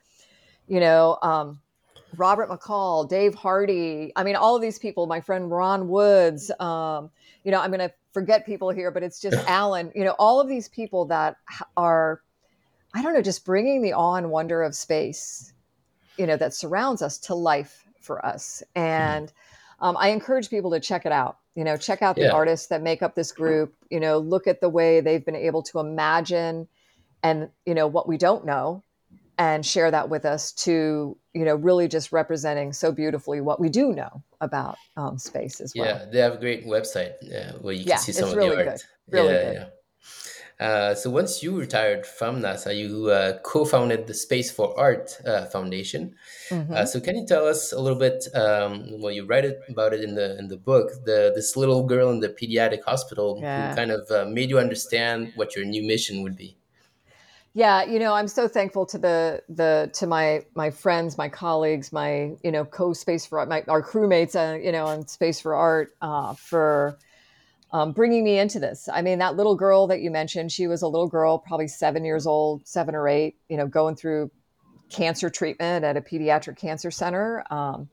You know, um, Robert McCall, Dave Hardy. I mean, all of these people, my friend Ron Woods. Um, you know, I'm going to forget people here, but it's just Alan. You know, all of these people that are, I don't know, just bringing the awe and wonder of space, you know, that surrounds us to life for us. And um, I encourage people to check it out. You know, check out the Yeah. artists that make up this group. You know, look at the way they've been able to imagine and you know what we don't know and share that with us to you know really just representing so beautifully what we do know about um, space as well Yeah, they have a great website uh, where you can Yeah, see some of really the good. art. Really yeah, good. yeah. Uh, so once you retired from NASA, you uh, co-founded the Space for Art uh, Foundation. Uh, so can you tell us a little bit? Um, well, you write it, about it in the in the book. The this little girl in the pediatric hospital Yeah. who kind of uh, made you understand what your new mission would be. yeah you know i'm so thankful to the the to my my friends my colleagues my you know co-space for art my our crewmates uh, you know on space for art uh, for um, bringing me into this i mean that little girl that you mentioned she was a little girl probably seven years old seven or eight you know going through cancer treatment at a pediatric cancer center um,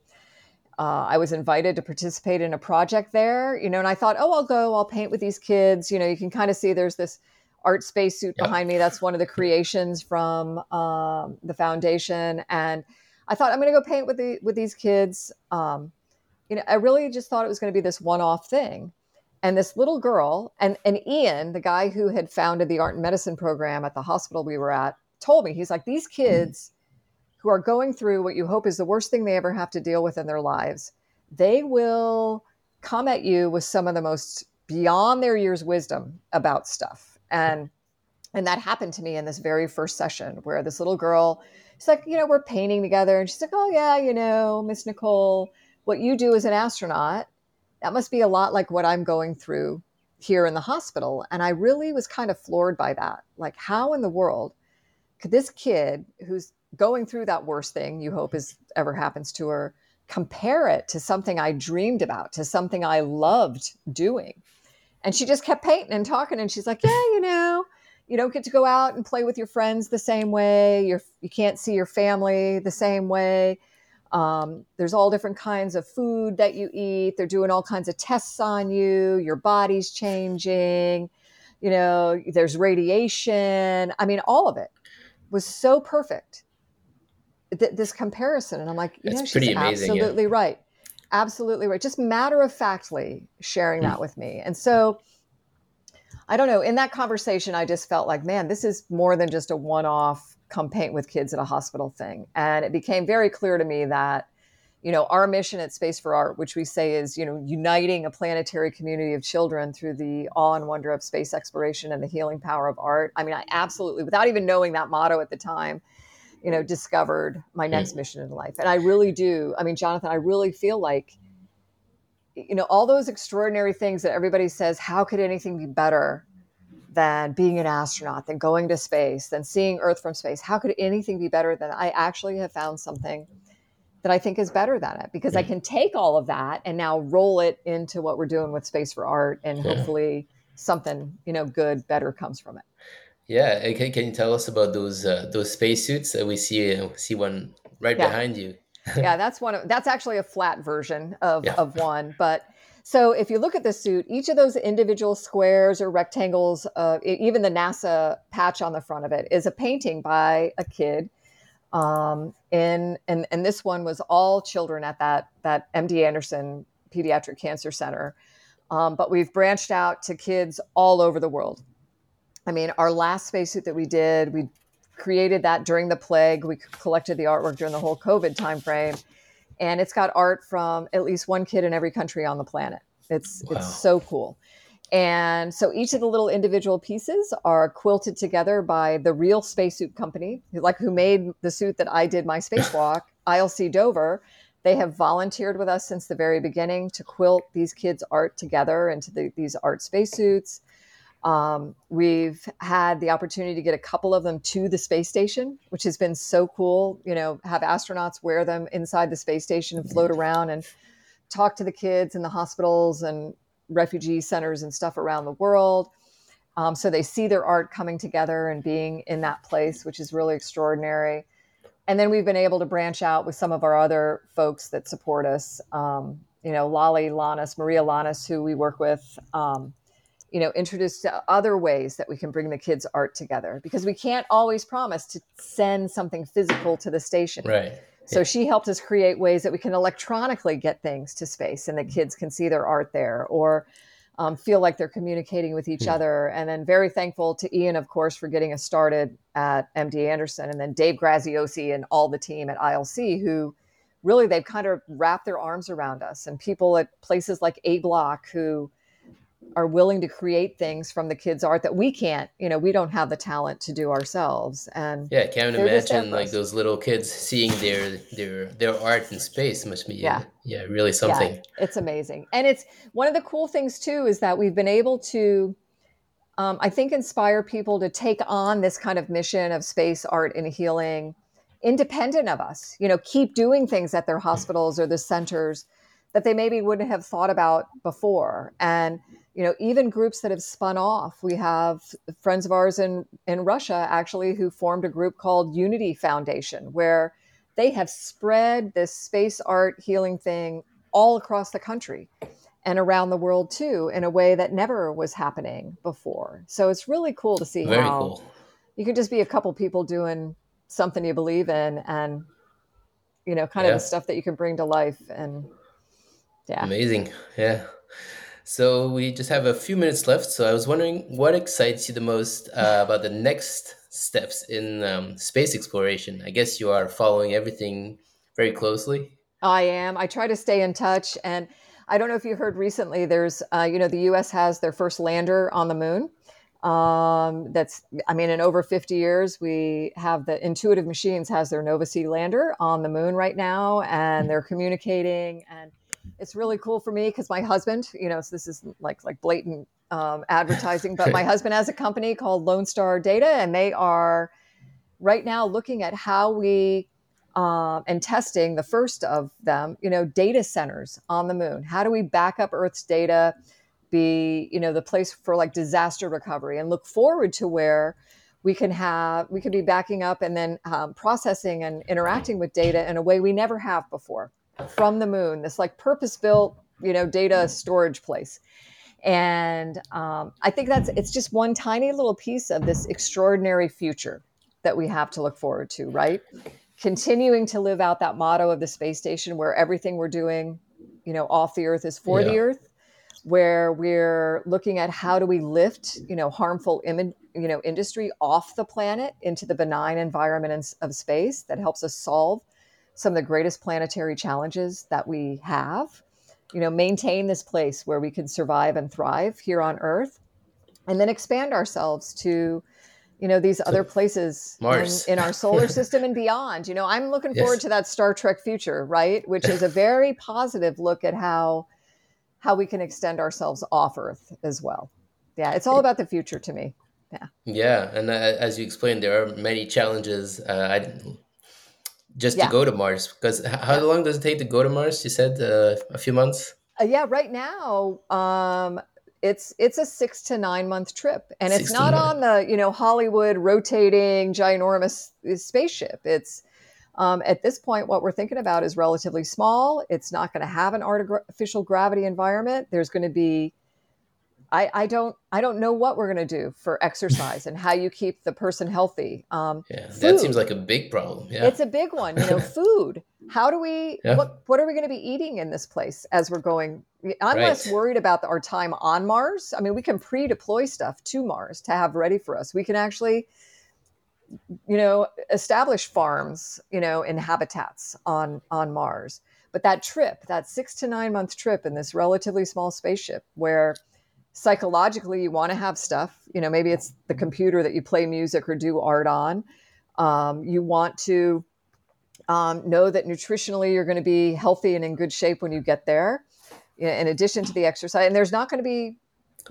uh, I was invited to participate in a project there, you know, and I thought, oh, I'll go, I'll paint with these kids. You know, you can kind of see there's this art spacesuit Yep. behind me. That's one of the creations from um, the foundation, and I thought I'm going to go paint with the with these kids. Um, you know, I really just thought it was going to be this one-off thing. And this little girl, and and Ian, the guy who had founded the art and medicine program at the hospital we were at, told me he's like these mm-hmm. kids who are going through what you hope is the worst thing they ever have to deal with in their lives, they will come at you with some of the most beyond their years wisdom about stuff. And and that happened to me in this very first session where this little girl, she's like, you know, we're painting together. And she's like, oh, yeah, you know, Miss Nicole, what you do as an astronaut, that must be a lot like what I'm going through here in the hospital. And I really was kind of floored by that. Like, how in the world could this kid who's going through that worst thing you hope is ever happens to her compare it to something I dreamed about, to something I loved doing? And she just kept painting and talking. And she's like, yeah, you know, you don't get to go out and play with your friends the same way. You're, you can't see your family the same way. Um, there's all different kinds of food that you eat. They're doing all kinds of tests on you. Your body's changing. you know, there's radiation. I mean, all of it was so perfect. Th- this comparison, and I'm like, you It's know, she's amazing, yeah. absolutely right, absolutely right. Just matter of factly sharing that with me, and so. I don't know. In that conversation, I just felt like, man, this is more than just a one off come paint with kids at a hospital thing. And it became very clear to me that, you know, our mission at Space for Art, which we say is, you know, uniting a planetary community of children through the awe and wonder of space exploration and the healing power of art. I mean, I absolutely, without even knowing that motto at the time, you know, discovered my next mission in life. And I really do. I mean, Jonathan, I really feel like you know all those extraordinary things that everybody says how could anything be better than being an astronaut than going to space than seeing earth from space how could anything be better than i actually have found something that i think is better than it because i can take all of that and now roll it into what we're doing with space for art and Yeah. hopefully something you know good better comes from it Yeah, can, can you tell us about those uh, those spacesuits that we see uh, see one right Yeah. behind you? yeah, that's one of that's actually a flat version of, Yeah. of one. But so if you look at the suit, each of those individual squares or rectangles, uh, even the NASA patch on the front of it, is a painting by a kid. Um, in and and this one was all children at that that MD Anderson Pediatric Cancer Center. Um, but we've branched out to kids all over the world. I mean, our last spacesuit that we did, we created that during the plague. We collected the artwork during the whole COVID timeframe, and it's got art from at least one kid in every country on the planet. It's Wow. it's so cool. And so each of the little individual pieces are quilted together by the real spacesuit company, like who made the suit that I did my spacewalk, ILC Dover. They have volunteered with us since the very beginning to quilt these kids' art together into the, these art spacesuits. Um, we've had the opportunity to get a couple of them to the space station, which has been so cool. You know, have astronauts wear them inside the space station and float around and talk to the kids in the hospitals and refugee centers and stuff around the world. Um, so they see their art coming together and being in that place, which is really extraordinary. And then we've been able to branch out with some of our other folks that support us. Um, you know, Lolly Lannis, Maria Lannis, who we work with. You know, introduce other ways that we can bring the kids' art together because we can't always promise to send something physical to the station. Right. So she helped us create ways that we can electronically get things to space and the kids can see their art there or um, feel like they're communicating with each Hmm. other. And then very thankful to Ian, of course, for getting us started at MD Anderson and then Dave Graziosi and all the team at ILC who really they've kind of wrapped their arms around us and people at places like A Block who are willing to create things from the kids' art that we can't, you know, we don't have the talent to do ourselves. And Yeah, I can't They're just there imagine like those little kids seeing their their their art in space must be Yeah. yeah really something. Yeah, it's amazing. And it's one of the cool things too is that we've been able to, um, I think, inspire people to take on this kind of mission of space art and healing independent of us. You know, keep doing things at their hospitals or the centers that they maybe wouldn't have thought about before. And you know, even groups that have spun off. We have friends of ours in in Russia actually who formed a group called Unity Foundation, where they have spread this space art healing thing all across the country and around the world too in a way that never was happening before. So it's really cool to see Very how cool. you can just be a couple people doing something you believe in and you know kind Yeah. of the stuff that you can bring to life and yeah. Amazing. Yeah. So we just have a few minutes left. So I was wondering what excites you the most uh, about the next steps in um, space exploration. I guess you are following everything very closely. I am. I try to stay in touch. And I don't know if you heard recently, there's, uh, you know, the US has their first lander on the moon. Um, that's, I mean, in over 50 years, we have the Intuitive Machines has their Nova C lander on the moon right now, and they're communicating. And it's really cool for me because my husband, you know, so this is like like blatant um, advertising, but my husband has a company called Lone Star Data, and they are right now looking at how we um, and testing the first of them, you know, data centers on the moon. How do we back up Earth's data, be, you know, the place for like disaster recovery and look forward to where we can have, we could be backing up and then um, processing and interacting with data in a way we never have before from the moon, this like purpose built, you know, data storage place. And um, I think that's it's just one tiny little piece of this extraordinary future that we have to look forward to, right? Continuing to live out that motto of the space station where everything we're doing, you know, off the earth is for yeah. the earth, where we're looking at how do we lift, you know, harmful Im- you know, industry off the planet into the benign environment of space that helps us solve some of the greatest planetary challenges that we have. You know maintain this place where we can survive and thrive here on earth and then expand ourselves to you know these other places in, in, our solar system and beyond. You know i'm looking yes. forward to that star trek future right? Which is a very positive look at how how we can extend ourselves off earth as well. Yeah it's all about the future to me. Yeah. Yeah and uh, as you explained there are many challenges. Uh, I, just yeah. to go to Mars? Because how yeah. long does it take to go to Mars? You said uh, a few months. Uh, yeah, right now um, it's it's a six to nine month trip, and it's not on the you know Hollywood rotating ginormous uh, spaceship. It's um, at this point, what we're thinking about is relatively small. It's not going to have an artificial gravity environment. There's going to be I, I don't I don't know what we're going to do for exercise and how you keep the person healthy. Um, yeah, food, that seems like a big problem. Yeah, it's a big one. You know, food. How do we? Yeah. What What are we going to be eating in this place as we're going? I'm right. less worried about our time on Mars. I mean, we can pre-deploy stuff to Mars to have ready for us. We can actually, you know, establish farms, you know, in habitats on on Mars. But that trip, that six to nine month trip in this relatively small spaceship, where psychologically you want to have stuff you know maybe it's the computer that you play music or do art on. Um, you want to um, know that nutritionally you're going to be healthy and in good shape when you get there in addition to the exercise. And there's not going to be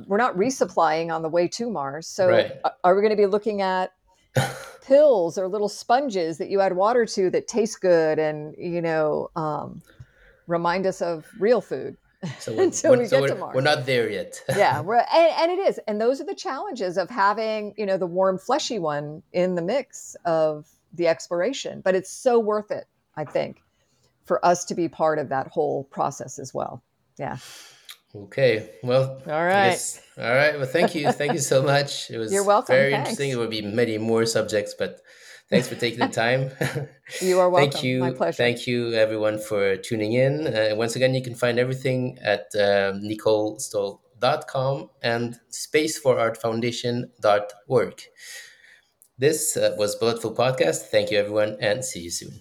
we're not resupplying on the way to mars. So right. are we going to be looking at pills or little sponges that you add water to that taste good and you know um, remind us of real food so until we so get to Mars. We're not there yet. yeah, we're and, and, it is, and those are the challenges of having you know the warm, fleshy one in the mix of the exploration. But it's so worth it, I think, for us to be part of that whole process as well. Yeah. Okay. Well. All right. Guess, all right. Well, thank you. Thank you so much. It was. You're welcome. Very Thanks. interesting. There will be many more subjects, but Thanks for taking the time. you are welcome. Thank you. My pleasure. Thank you, everyone, for tuning in. Uh, once again, you can find everything at um, nicolestott.com and spaceforartfoundation.org. This uh, was Bulletful Podcast. Thank you, everyone, and see you soon.